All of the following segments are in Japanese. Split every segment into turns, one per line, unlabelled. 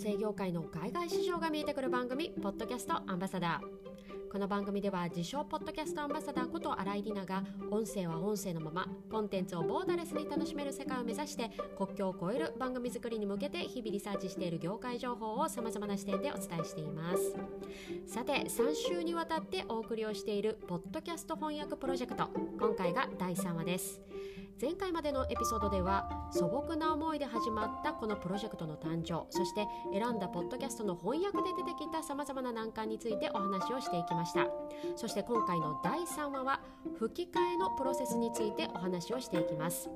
声業界の海外市場が見えてくる番組ポッドキャストアンバサダーこの番組では自称ポッドキャストアンバサダーこと新井里奈が音声は音声のままコンテンツをボーダレスに楽しめる世界を目指して国境を越える番組作りに向けて日々リサーチしている業界情報をさまざまな視点でお伝えしています。さて3週にわたってお送りをしているポッドキャスト翻訳プロジェクト今回が第3話です。前回までのエピソードでは素朴な思いで始まったこのプロジェクトの誕生そして選んだポッドキャストの翻訳で出てきたさまざまな難関についてお話をしていきました。そして今回の第3話は吹き替えのプロセスについてお話をしていきます。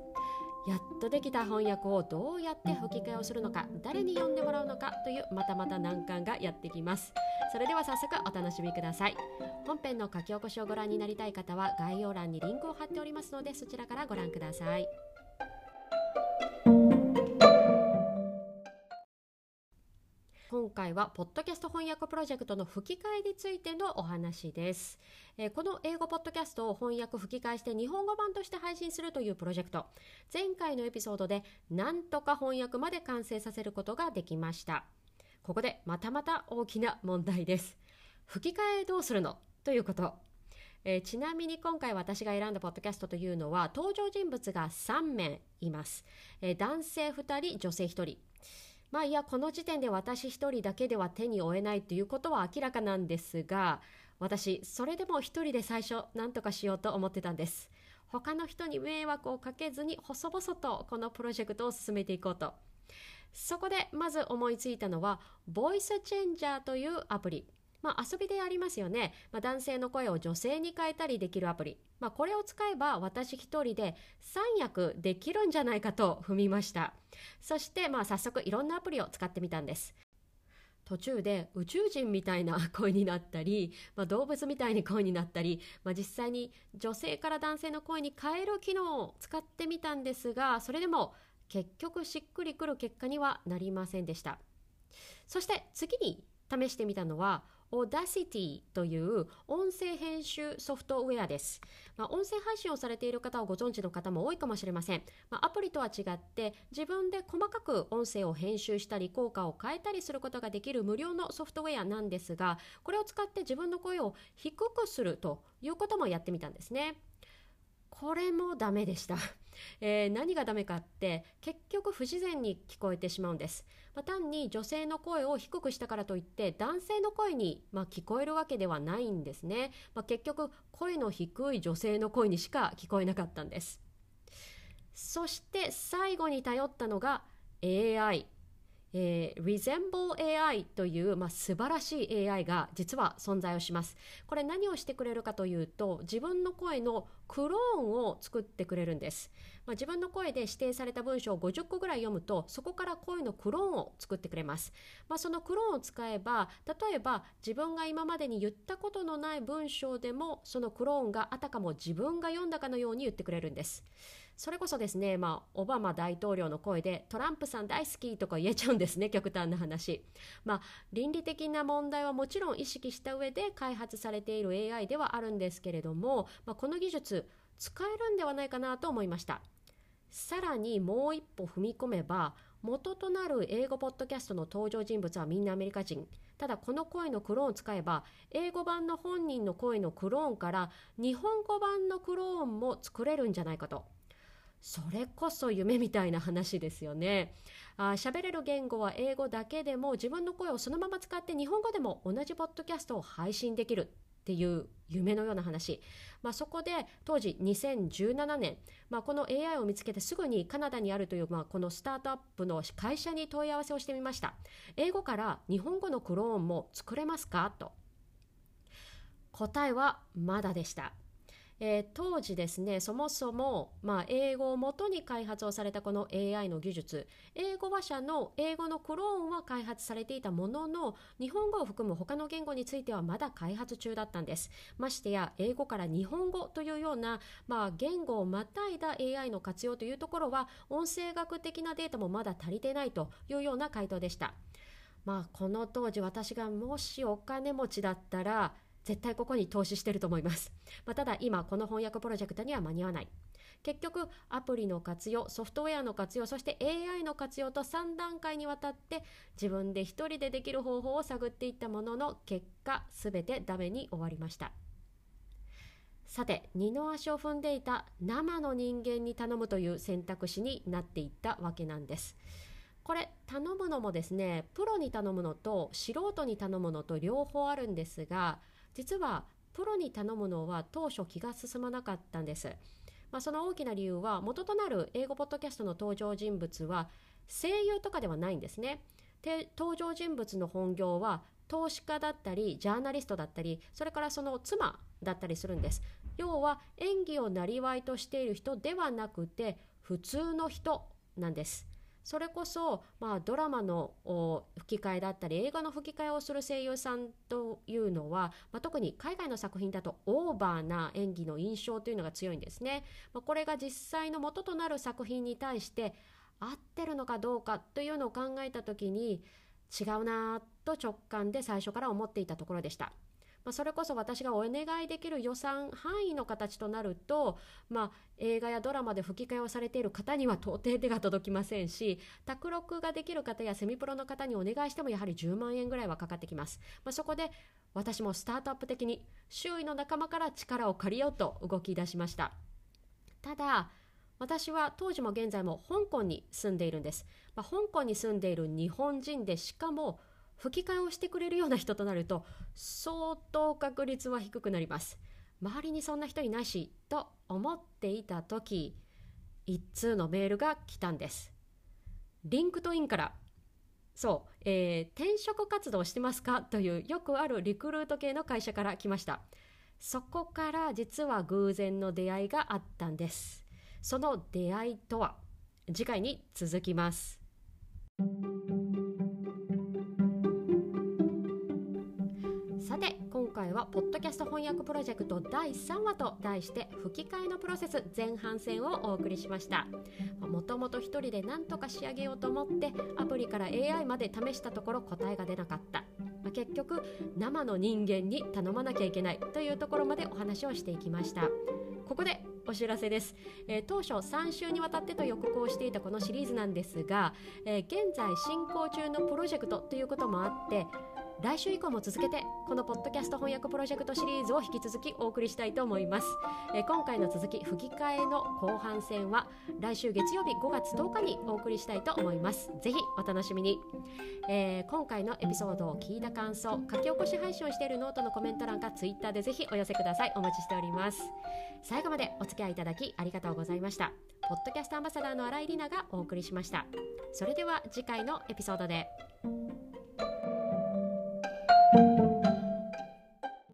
やっとできた翻訳をどうやって吹き替えをするのか誰に読んでもらうのかというまたまた難関がやってきます。それでは早速お楽しみください。本編の書き起こしをご覧になりたい方は概要欄にリンクを貼っておりますのでそちらからご覧ください。今回はポッドキャスト翻訳プロジェクトの吹き替えについてのお話です、えー、この英語ポッドキャストを翻訳吹き替えして日本語版として配信するというプロジェクト。前回のエピソードでなんとか翻訳まで完成させることができました。ここでまたまた大きな問題です。吹き替えどうするの？ということ。えー、ちなみに今回私が選んだポッドキャストというのは登場人物が3名います、えー、男性2人女性1人。まあいやこの時点で私一人だけでは手に負えないということは明らかなんですが私それでも一人で最初何とかしようと思ってたんです。他の人に迷惑をかけずに細々とこのプロジェクトを進めていこうと。そこでまず思いついたのはボイスチェンジャーというアプリ。まあ、遊びでありますよね、まあ、男性の声を女性に変えたりできるアプリ、まあ、これを使えば私一人で3役できるんじゃないかと踏みました。そしてまあ早速いろんなアプリを使ってみたんです。途中で宇宙人みたいな 声になったり、まあ、動物みたいに声になったり、まあ、実際に女性から男性の声に変える機能を使ってみたんですがそれでも結局しっくりくる結果にはなりませんでした。そして次に試してみたのは Audacity という音声編集ソフトウェアです。まあ、音声配信をされている方をご存知の方も多いかもしれません。まあ、アプリとは違って自分で細かく音声を編集したり効果を変えたりすることができる無料のソフトウェアなんですが、これを使って自分の声を低くするということもやってみたんですね。これもダメでした。えー、何がダメかって結局不自然に聞こえてしまうんです、まあ、単に女性の声を低くしたからといって男性の声に、まあ、聞こえるわけではないんですね、まあ、結局声の低い女性の声にしか聞こえなかったんです。そして最後に頼ったのが AI えー、Resemble AI という、まあ、素晴らしい AI が実は存在をします。これ何をしてくれるかというと自分の声のクローンを作ってくれるんです。まあ、自分の声で指定された文章を50個ぐらい読むとそこから声のクローンを作ってくれます。まあ、そのクローンを使えば例えば自分が今までに言ったことのない文章でもそのクローンがあたかも自分が読んだかのように言ってくれるんです。それこそですね、まあ、オバマ大統領の声でトランプさん大好きとか言えちゃうんですね、極端な話。まあ、倫理的な問題はもちろん意識した上で開発されている AI ではあるんですけれども、まあ、この技術使えるんではないかなと思いました。さらにもう一歩踏み込めば、元となる英語ポッドキャストの登場人物はみんなアメリカ人。ただこの声のクローンを使えば英語版の本人の声のクローンから日本語版のクローンも作れるんじゃないかと。それこそ夢みたいな話ですよね。あ喋れる言語は英語だけでも自分の声をそのまま使って日本語でも同じポッドキャストを配信できるっていう夢のような話、まあ、そこで当時2017年、まあ、この AI を見つけてすぐにカナダにあるという、まあ、このスタートアップの会社に問い合わせをしてみました。英語から日本語のクローンも作れますか？と。答えはまだでした。えー、当時ですねそもそも、まあ、英語をもとに開発をされたこの AI の技術。英語話者の英語のクローンは開発されていたものの日本語を含む他の言語についてはまだ開発中だったんです。ましてや英語から日本語というような、まあ、言語をまたいだ AI の活用というところは音声学的なデータもまだ足りてないというような回答でした。まあ、この当時私がもしお金持ちだったら絶対ここに投資してると思います。まあ、ただ今この翻訳プロジェクトには間に合わない。結局アプリの活用ソフトウェアの活用そして AI の活用と3段階にわたって自分で一人でできる方法を探っていったものの結果全てダメに終わりましたさて二の足を踏んでいた生の人間に頼むという選択肢になっていったわけなんですこれ頼むのもですねプロに頼むのと素人に頼むのと両方あるんですが実はプロに頼むのは当初気が進まなかったんです、まあ、その大きな理由は元となる英語ポッドキャストの登場人物は声優とかではないんですね。登場人物の本業は投資家だったりジャーナリストだったりそれからその妻だったりするんです。要は演技をなりわいとしている人ではなくて普通の人なんです。それこそ、まあ、ドラマの吹き替えだったり映画の吹き替えをする声優さんというのは、まあ、特に海外の作品だとオーバーな演技の印象というのが強いんですね。まあ、これが実際の元となる作品に対して合ってるのかどうかというのを考えた時に違うなと直感で最初から思っていたところでした。まあ、それこそ私がお願いできる予算範囲の形となると、まあ、映画やドラマで吹き替えをされている方には到底手が届きませんし卓録ができる方やセミプロの方にお願いしてもやはり10万円ぐらいはかかってきます、まあ、そこで私もスタートアップ的に周囲の仲間から力を借りようと動き出しました。ただ私は当時も現在も香港に住んでいるんです、まあ、香港に住んでいる日本人でしかも吹き替えをしてくれるような人となると相当確率は低くなります。周りにそんな人いないしと思っていた時一通のメールが来たんです。リンクトインからそう、えー、転職活動してますか？というよくあるリクルート系の会社から来ました。そこから実は偶然の出会いがあったんです。その出会いとは？次回に続きます。さて今回はポッドキャスト翻訳プロジェクト第3話と題して吹き替えのプロセス前半戦をお送りしました。もともと一人で何とか仕上げようと思ってアプリから AI まで試したところ答えが出なかった。結局生の人間に頼まなきゃいけないというところまでお話をしていきました。ここでお知らせです、えー、当初3週にわたってと予告をしていたこのシリーズなんですが、えー、現在進行中のプロジェクトということもあって来週以降も続けてこのポッドキャスト翻訳プロジェクトシリーズを引き続きお送りしたいと思います、えー、今回の続き吹き替えの後半戦は来週月曜日5月10日にお送りしたいと思います。ぜひお楽しみに、えー、今回のエピソードを聞いた感想書き起こし配信をしているノートのコメント欄かツイッターでぜひお寄せください。お待ちしております。最後までお付き合いいただきありがとうございました。ポッドキャストアンバサダーの新井里奈がお送りしました。それでは次回のエピソードで。Thank you.